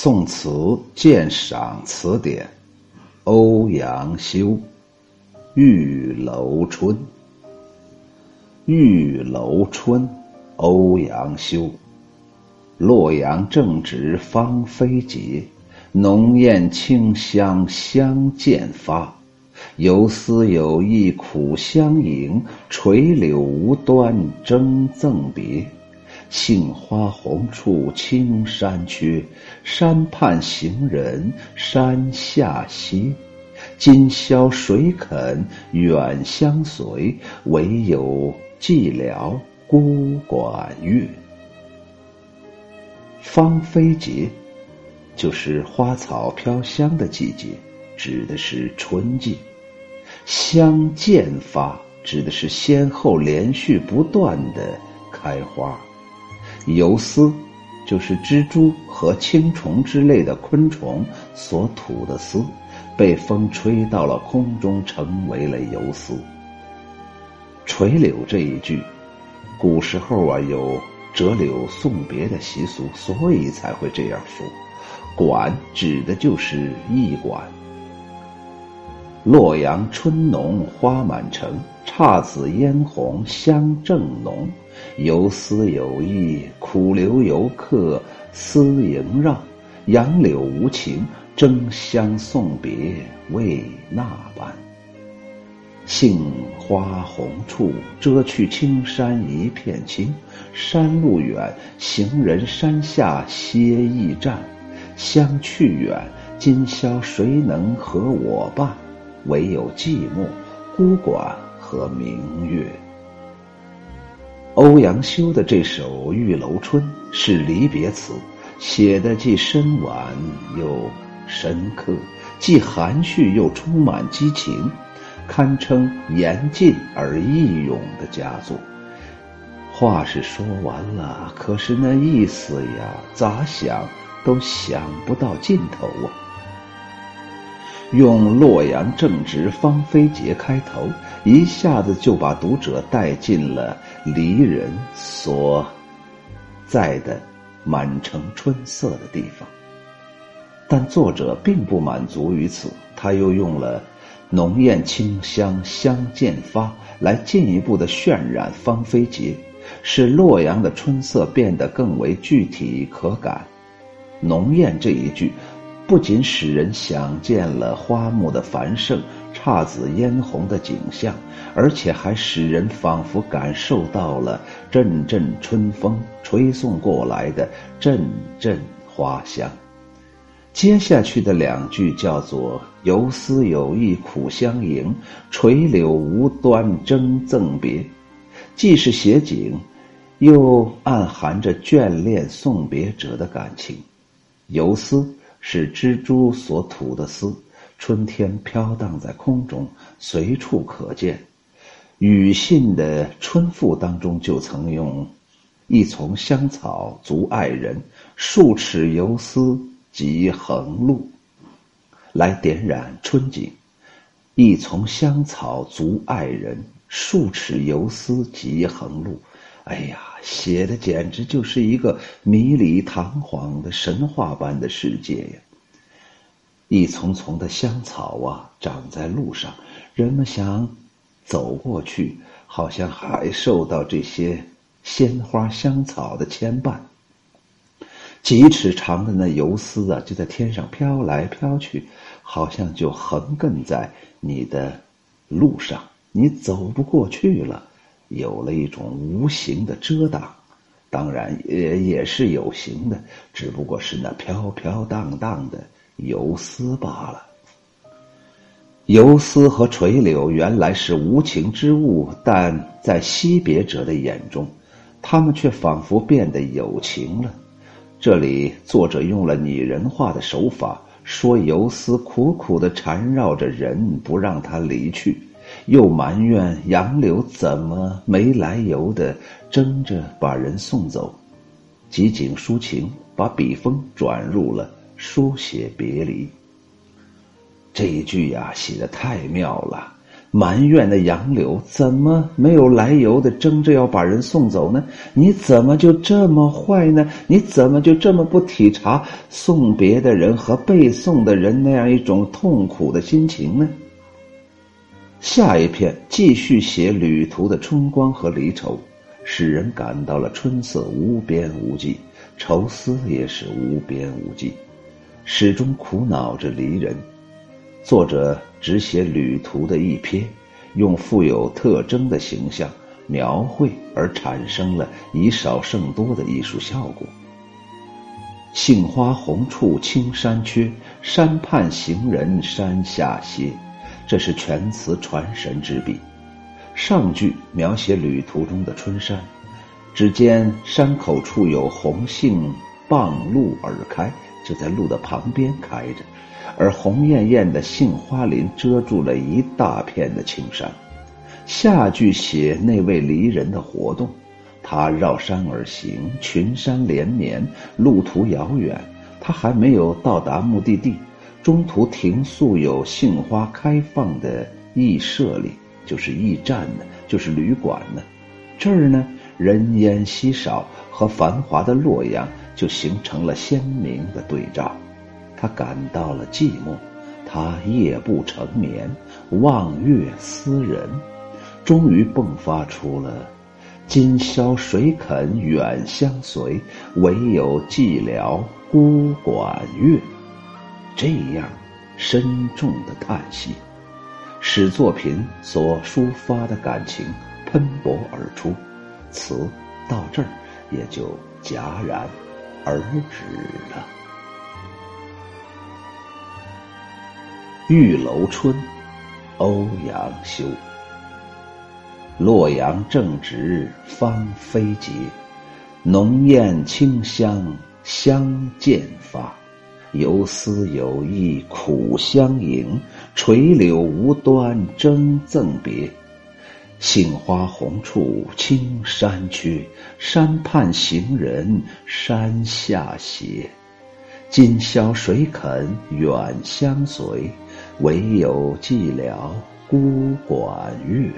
宋词鉴赏词典》，欧阳修《玉楼春》。《玉楼春》，欧阳修。洛阳正值芳菲节，浓艳清香相间发。游丝有意苦相迎，垂柳无端争赠别。杏花红处青山缺，山畔行人山下歇。今宵谁肯远相随？唯有寂寥孤馆月。芳菲节，就是花草飘香的季节，指的是春季。相见发，指的是先后连续不断的开花。游丝，就是蜘蛛和青虫之类的昆虫所吐的丝，被风吹到了空中，成为了游丝。垂柳这一句，古时候啊有折柳送别的习俗，所以才会这样说。馆指的就是驿馆。洛阳春浓花满城，姹紫嫣红香正浓。游丝有意，苦留游客思萦绕。杨柳无情，争相送别为那般。杏花红处，遮去青山一片青。山路远，行人山下歇驿站。相去远，今宵谁能和我伴？唯有寂寞，孤馆和明月。欧阳修的这首《玉楼春》是离别词，写的既深婉又深刻，既含蓄又充满激情，堪称言尽而意咏的佳作。话是说完了，可是那意思呀，咋想都想不到尽头啊！用洛阳正值芳菲节开头，一下子就把读者带进了离人所在的满城春色的地方。但作者并不满足于此，他又用了“浓艳清香相间发”来进一步的渲染芳菲节，使洛阳的春色变得更为具体可感。“浓艳”这一句。不仅使人想见了花木的繁盛、姹紫嫣红的景象，而且还使人仿佛感受到了阵阵春风吹送过来的阵阵花香。接下去的两句叫做“游丝有意苦相迎，垂柳无端争赠别”，既是写景，又暗含着眷恋送别者的感情。游丝。是蜘蛛所吐的丝，春天飘荡在空中，随处可见。庾信的《春赋》当中就曾用“一丛香草足爱人，数尺游丝即横路”来点染春景。一丛香草足爱人，数尺游丝即横路。哎呀，写的简直就是一个迷离堂皇的神话般的世界呀！一丛丛的香草啊，长在路上，人们想走过去，好像还受到这些鲜花香草的牵绊。几尺长的那游丝啊，就在天上飘来飘去，好像就横亘在你的路上，你走不过去了。有了一种无形的遮挡，当然也也是有形的，只不过是那飘飘荡荡的游丝罢了。游丝和垂柳原来是无情之物，但在惜别者的眼中，他们却仿佛变得有情了。这里作者用了拟人化的手法，说游丝苦苦的缠绕着人，不让他离去。又埋怨杨柳怎么没来由的争着把人送走，即景抒情，把笔锋转入了书写别离。这一句呀，写的太妙了，埋怨的杨柳怎么没有来由的争着要把人送走呢？你怎么就这么坏呢？你怎么就这么不体察送别的人和被送的人那样一种痛苦的心情呢？下一篇继续写旅途的春光和离愁，使人感到了春色无边无际，愁思也是无边无际，始终苦恼着离人。作者只写旅途的一瞥，用富有特征的形象描绘，而产生了以少胜多的艺术效果。杏花红处青山缺，山畔行人山下歇。这是全词传神之笔。上句描写旅途中的春山，只见山口处有红杏傍路而开，就在路的旁边开着。而红艳艳的杏花林遮住了一大片的青山。下句写那位离人的活动，他绕山而行，群山连绵，路途遥远，他还没有到达目的地，中途停宿有杏花开放的驿舍里，就是驿站呢，就是旅馆呢。这儿呢，人烟稀少，和繁华的洛阳就形成了鲜明的对照。他感到了寂寞，他夜不成眠，望月思人，终于迸发出了“今宵谁肯远相随？唯有寂寥孤管乐”这样深重的叹息，使作品所抒发的感情喷薄而出，词到这儿也就戛然而止了。《玉楼春》，欧阳修。洛阳正值芳菲节，浓艳清香相间发。有思有意苦相迎，垂柳无端争赠别。杏花红处青山缺，山畔行人山下斜。今宵谁肯远相随？唯有寂寥孤管月。